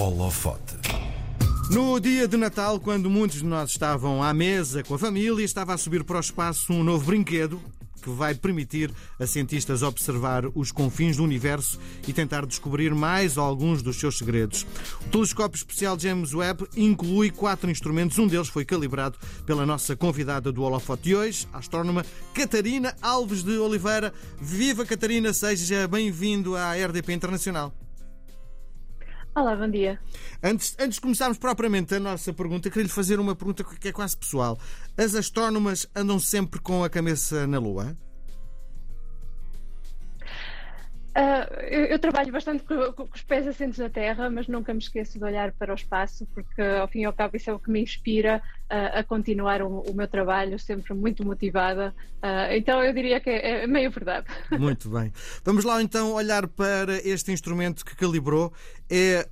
Holofote. No dia de Natal, quando muitos de nós estavam à mesa com a família, estava a subir para o espaço um novo brinquedo que vai permitir a cientistas observar os confins do universo e tentar descobrir mais alguns dos seus segredos. O telescópio especial James Webb inclui quatro instrumentos, um deles foi calibrado pela nossa convidada do Holofote de hoje, a astrónoma Catarina Alves de Oliveira. Viva Catarina, seja bem-vindo à RDP Internacional. Olá, bom dia. Antes, antes de começarmos propriamente a nossa pergunta, queria lhe fazer uma pergunta que é quase pessoal. As astrónomas andam sempre com a cabeça na Lua? Uh, eu, eu, trabalho bastante com, com, os pés assentos na terra, mas nunca me esqueço de olhar para o espaço, porque ao fim e ao cabo isso é o que me inspira uh, a continuar o, o, meu trabalho, sempre muito motivada. Uh, então eu diria que é, é, meio verdade. Muito bem. Vamos lá então olhar para este instrumento que calibrou. É,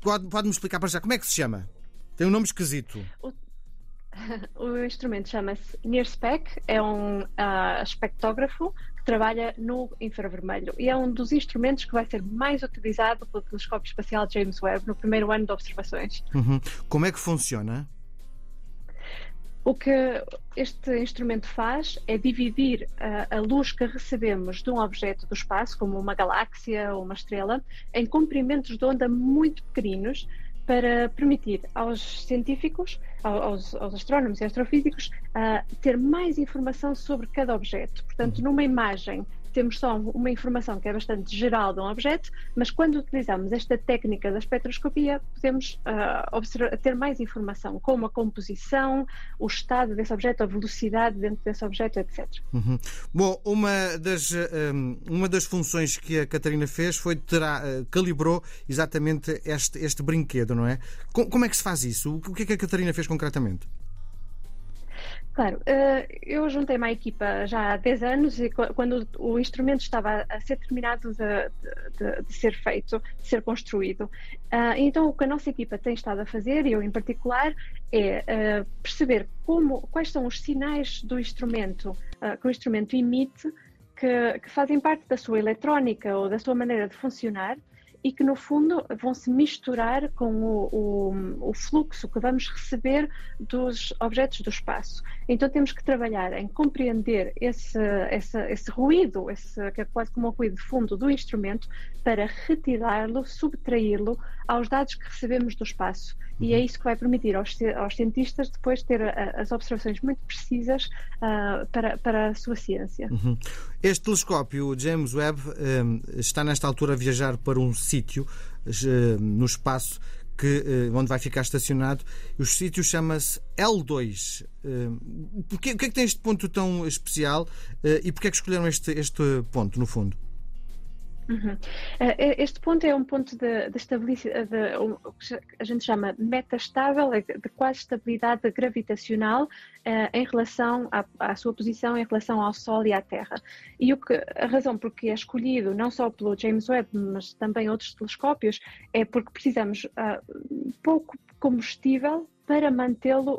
pode-me pode explicar para já como é que se chama? Tem um nome esquisito. O... O instrumento chama-se NIRSPEC, é um uh, espectógrafo trabalha no infravermelho e é um dos instrumentos que vai ser mais utilizado pelo telescópio espacial James Webb no primeiro ano de observações. Uhum. Como é que funciona? O que este instrumento faz é dividir a, a, luz que recebemos de um objeto do espaço, como uma galáxia ou uma estrela, em comprimentos de onda muito pequeninos para permitir aos científicos, aos, aos astrónomos e astrofísicos, uh, ter mais informação sobre cada objeto. Portanto, numa imagem temos só uma informação que é bastante geral de um objeto, mas quando utilizamos esta técnica da espectroscopia, podemos uh, ter mais informação, como a composição, o estado desse objeto, a velocidade dentro desse objeto, etc. Uhum. Bom, uma das, um, uma das funções que a Catarina fez foi terá, uh, calibrou exatamente este, este brinquedo, não é? Como é que se faz isso? O que é que a Catarina fez concretamente? Claro, eh, eu juntei-me à equipa já há 10 anos e quando o instrumento estava a ser terminado de, de, de ser feito, de ser construído. Eh, então, o que a nossa equipa tem estado a fazer, eu em particular, é eh, perceber como, quais são os sinais do instrumento que o instrumento emite que, que fazem parte da sua eletrónica ou da sua maneira de funcionar e que, no fundo, vão se misturar com o, o, o, fluxo que vamos receber dos objetos do espaço. Então, temos que trabalhar em compreender esse, esse, esse ruído, esse, que é quase como um ruído de fundo do instrumento, para retirá-lo, subtraí-lo aos dados que recebemos do espaço. E é uhum. isso que vai permitir aos, aos cientistas depois ter a, as observações muito precisas uh, para, para a sua ciência. Uhum. Este telescópio, o James Webb, um, está nesta altura a viajar para um sítio uh, no espaço que, uh, onde vai ficar estacionado. O sítio chama-se L2. Uh, porquê, o que é que tem este ponto tão especial uh, e porquê é que escolheram este, este ponto, no fundo? Uhum. Este ponto é um ponto de, de estabilidade, de, o que a gente chama metastável, é de quase estabilidade gravitacional em relação à, à, sua posição em relação ao Sol e à Terra. E o que, a razão por que é escolhido, não só pelo James Webb, mas também outros telescópios, é porque precisamos uh, pouco combustível para mantê-lo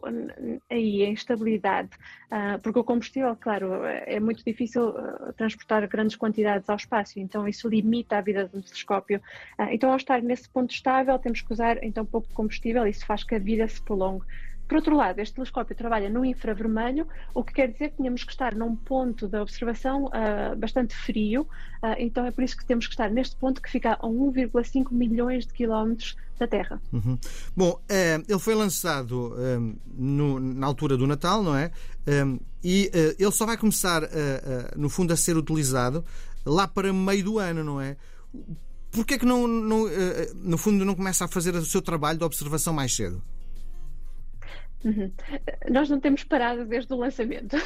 aí em estabilidade, uh, porque o combustível, claro, é muito difícil uh, transportar grandes quantidades ao espaço, então isso limita a vida do telescópio. Uh, então, ao estar nesse ponto estável, temos que usar então pouco combustível, isso faz que a vida se prolongue. Por outro lado, este telescópio trabalha no infravermelho, o que quer dizer que tínhamos que estar num ponto da observação uh, bastante frio, uh, então é por isso que temos que estar neste ponto que fica a 1,5 milhões de quilómetros da Terra. Uhum. Bom, eh, ele foi lançado eh, no, na altura do Natal, não é? Eh, e ele só vai começar, no fundo, a ser utilizado lá para meio do ano, não é? Porquê é que não, não, no fundo não começa a fazer o seu trabalho de observação mais cedo? Uhum. Nós não temos parado desde o lançamento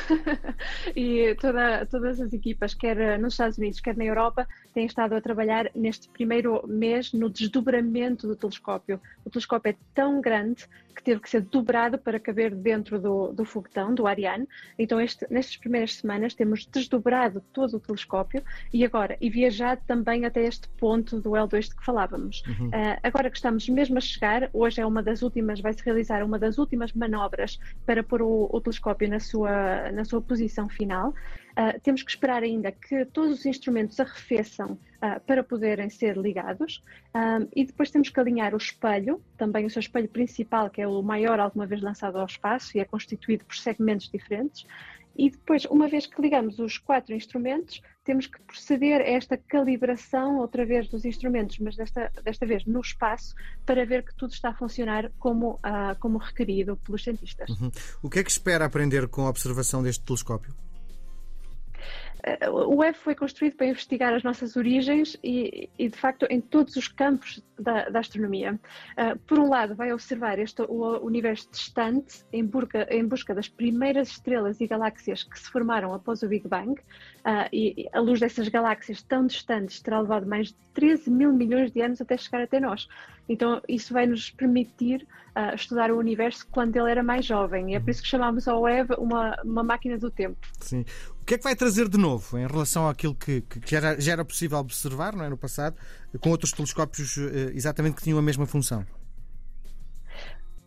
e toda, todas as equipas, quer nos Estados Unidos, quer na Europa, têm estado a trabalhar neste primeiro mês no desdobramento do telescópio. O telescópio é tão grande que teve que ser dobrado para caber dentro do, do foguetão, do Ariane. Então, este, nestas primeiras semanas, temos desdobrado todo o telescópio e agora, e viajado também até este ponto do L2 de que falávamos. Uhum. Uh, agora que estamos mesmo a chegar, hoje é uma das últimas, vai-se realizar uma das últimas manobras para pôr o, o telescópio na sua, na sua posição final. Uh, temos que esperar ainda que todos os instrumentos arrefeçam uh, para poderem ser ligados. Um, e depois temos que alinhar o espelho, também o seu espelho principal, que é o maior alguma vez lançado ao espaço e é constituído por segmentos diferentes. E depois, uma vez que ligamos os quatro instrumentos, temos que proceder a esta calibração outra vez dos instrumentos, mas desta, desta vez no espaço, para ver que tudo está a funcionar como, uh, como requerido pelos cientistas. Uhum. O que é que espera aprender com a observação deste telescópio? O web foi construído para investigar as nossas origens e, e de facto, em todos os campos da, da astronomia. Uh, por um lado, vai observar este, o universo distante em busca, em busca das primeiras estrelas e galáxias que se formaram após o Big Bang, uh, e a luz dessas galáxias tão distantes terá levado mais de 13 mil milhões de anos até chegar até nós. Então, isso vai nos permitir uh, estudar o universo quando ele era mais jovem. E é por isso que chamamos a web uma, uma máquina do tempo. Sim. O que é que vai trazer de novo em relação àquilo que, que já, era, já era possível observar não é, no passado, com outros telescópios uh, exatamente que tinham a mesma função?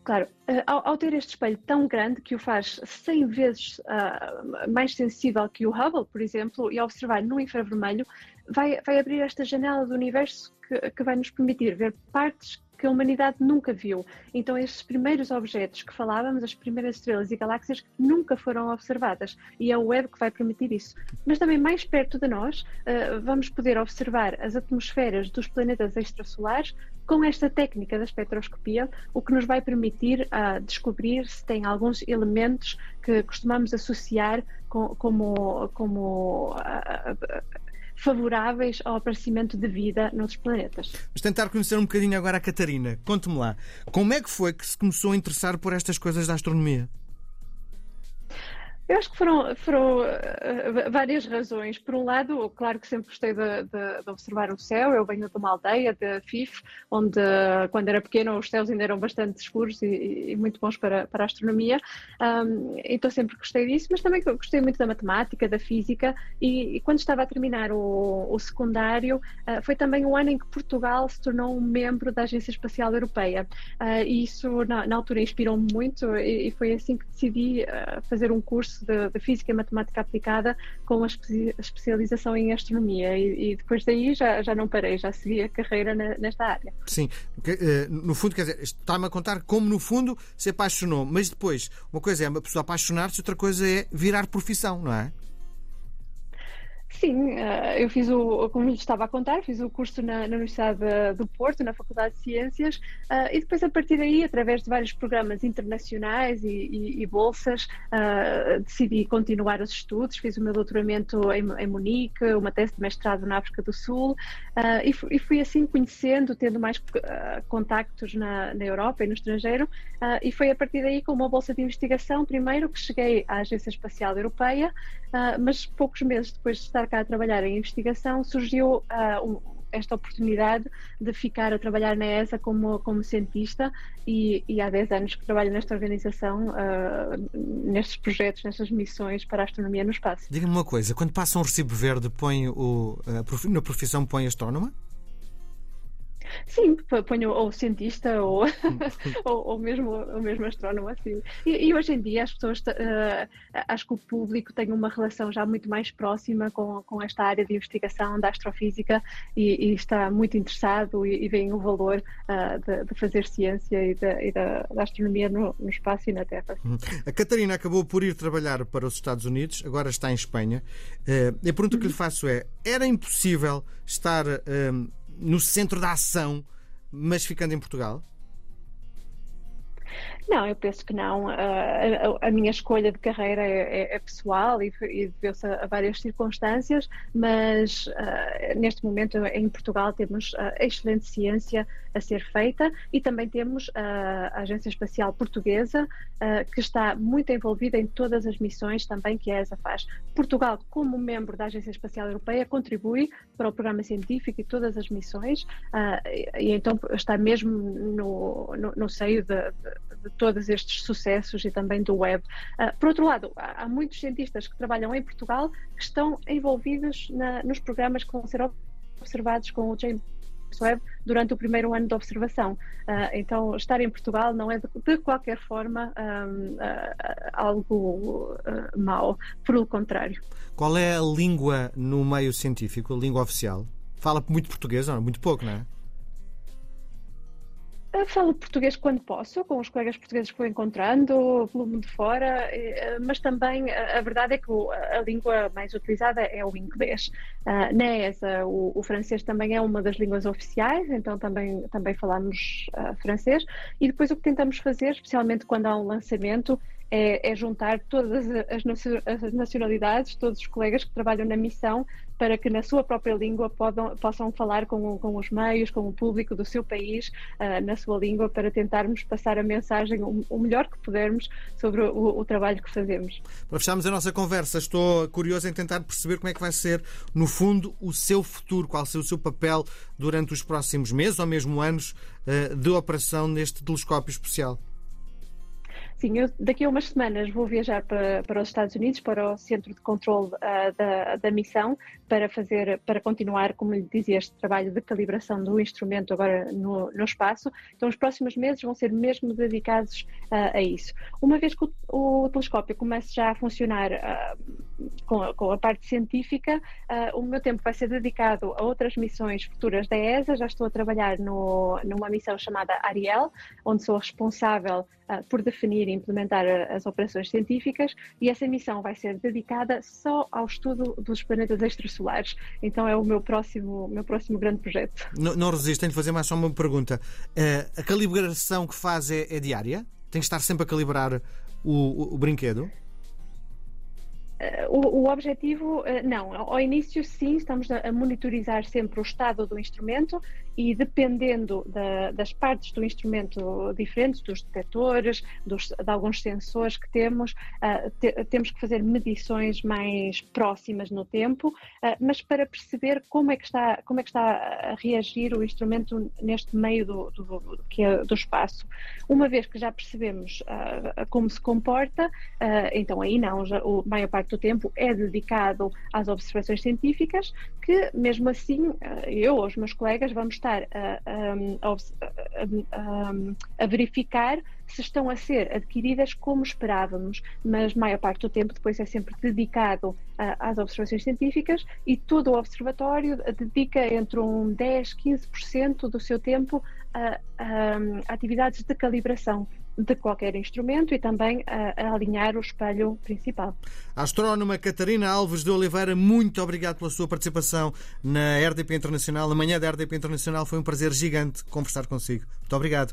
Claro, uh, ao, ao, ter este espelho tão grande que o faz 100 vezes uh, mais sensível que o Hubble, por exemplo, e observar no infravermelho, vai, vai abrir esta janela do universo que, que vai nos permitir ver partes que a humanidade nunca viu. Então, estes primeiros objetos que falávamos, as primeiras estrelas e galáxias, nunca foram observadas. E é o web que vai permitir isso. Mas também mais perto de nós, uh, vamos poder observar as atmosferas dos planetas extrasolares com esta técnica da espectroscopia, o que nos vai permitir uh, descobrir se tem alguns elementos que costumamos associar com, como, como uh, favoráveis ao aparecimento de vida noutros planetas. Vamos tentar conhecer um bocadinho agora a Catarina. Conte-me lá, como é que foi que se começou a interessar por estas coisas da astronomia? Eu acho que foram, foram uh, várias razões. Por um lado, claro que sempre gostei de, de, de, observar o céu. Eu venho de uma aldeia, de Fif, onde, quando era pequena, os céus ainda eram bastante escuros e, e muito bons para, para a astronomia. Um, então, sempre gostei disso, mas também gostei muito da matemática, da física. E, e quando estava a terminar o, o secundário, uh, foi também o ano em que Portugal se tornou um membro da Agência Espacial Europeia. Uh, e isso, na, na altura, inspirou-me muito e, e, foi assim que decidi fazer um curso curso de, de Física e Matemática Aplicada com a especialização em Astronomia e, e, depois daí já, já não parei, já segui a carreira na, nesta área. Sim, eh, no fundo, quer dizer, está-me a contar como no fundo se apaixonou, mas depois, uma coisa é uma pessoa apaixonar-se, outra coisa é virar profissão, não é? Sim, eh, eu fiz o, como lhe estava a contar, fiz o curso na, na Universidade do Porto, na Faculdade de Ciências, uh, e depois a partir daí, através de vários programas internacionais e, e, e bolsas, uh, decidi continuar os estudos, fiz o meu doutoramento em, em Munique, uma tese de mestrado na África do Sul, e, e, fui assim conhecendo, tendo mais contactos na, na, Europa e no estrangeiro, e foi a partir daí com uma bolsa de investigação, primeiro, que cheguei à Agência Espacial Europeia, mas poucos meses depois de estar cá a trabalhar em investigação, surgiu uh, um, esta oportunidade de ficar a trabalhar na ESA como, como cientista e, e há 10 anos que trabalho nesta organização, uh, nestes projetos, nestas missões para a astronomia no espaço. Diga-me uma coisa, quando passa um recibo verde, põe o, uh, na profissão põe astrónoma? Sim, ponho ou cientista ou, ou, ou, mesmo, ou mesmo astrónomo, assim. E, e hoje em dia as pessoas, uh, acho que o público tem uma relação já muito mais próxima com, com esta área de investigação da astrofísica e, e está muito interessado e, e vê o valor uh, de, de, fazer ciência e, de, e da, da, astronomia no, no, espaço e na Terra. Uhum. A Catarina acabou por ir trabalhar para os Estados Unidos, agora está em Espanha. Uh, a pergunta que lhe uhum. faço é: era impossível estar no centro da ação, mas ficando em Portugal? Não, eu penso que não. Uh, a, a, minha escolha de carreira é, é, é pessoal e, e deveu-se a, a, várias circunstâncias, mas uh, neste momento em Portugal temos uh, excelente ciência a ser feita e também temos a Agência Espacial Portuguesa que está muito envolvida em todas as missões também que a ESA faz. Portugal, como membro da Agência Espacial Europeia, contribui para o programa científico e todas as missões e então está mesmo no, no, no seio de, de todos estes sucessos e também do web. Uh, por outro lado, há, muitos cientistas que trabalham em Portugal que estão envolvidos na, nos programas que vão ser observados com o James Webb durante o primeiro ano de observação. Uh, então, estar em Portugal não é de, de qualquer forma um, uh, algo uh, mau, pelo contrário. Qual é a língua no meio científico, a língua oficial? Fala muito português, não? Muito pouco, não é? Falo português quando posso, com os colegas portugueses que vou encontrando, pelo mundo fora, eh, mas também a verdade é que a língua mais utilizada é o inglês. Na ESA, o, o, francês também é uma das línguas oficiais, então também, também falamos uh, francês. E depois o que tentamos fazer, especialmente quando há um lançamento, é, é, juntar todas as nacionalidades, todos os colegas que trabalham na missão, para que na sua própria língua podam, possam falar com, com os meios, com o público do seu país, uh, na sua língua, para tentarmos passar a mensagem o, o melhor que pudermos sobre o, o, trabalho que fazemos. Para fecharmos a nossa conversa, estou curioso em tentar perceber como é que vai ser, no fundo, o seu futuro, qual ser o seu papel durante os próximos meses ou mesmo anos uh, de operação neste telescópio especial. Sim, eu daqui a umas semanas vou viajar para, para os Estados Unidos, para o centro de controle uh, da, da missão, para fazer, para continuar, como lhe dizia, este trabalho de calibração do instrumento agora no, no espaço. Então, os próximos meses vão ser mesmo dedicados uh, a isso. Uma vez que o, o, telescópio comece já a funcionar uh, com, a, com, a parte científica, o meu tempo vai ser dedicado a outras missões futuras da ESA. Já estou a trabalhar no, numa missão chamada Ariel, onde sou responsável por definir e implementar as operações científicas e essa missão vai ser dedicada só ao estudo dos planetas extrasolares. Então é o meu próximo, meu próximo grande projeto. Não, não resistem de fazer mais só uma pergunta. Uh, a calibração que faz é, é, diária? Tem que estar sempre a calibrar o, o, o brinquedo? O, o, objetivo, não, ao início sim, estamos a monitorizar sempre o estado do instrumento e dependendo da, das partes do instrumento diferentes, dos detectores, dos, de alguns sensores que temos, uh, te, temos que fazer medições mais próximas no tempo, uh, mas para perceber como é, que está, como é que está a reagir o instrumento neste meio do, do, que é do espaço. Uma vez que já percebemos uh, como se comporta, então aí não, já, a maior parte do tempo é dedicado às observações científicas, que mesmo assim eu ou os meus colegas vamos estar estar a, a, a, verificar se estão a ser adquiridas como esperávamos, mas maior parte do tempo depois é sempre dedicado às observações científicas e todo o observatório dedica entre um 10, 15% do seu tempo a, a atividades de calibração de qualquer instrumento e também a, a, alinhar o espelho principal. A astrónoma Catarina Alves de Oliveira, muito obrigado pela sua participação na RDP Internacional. Amanhã da RDP Internacional foi um prazer gigante conversar consigo. Muito obrigado.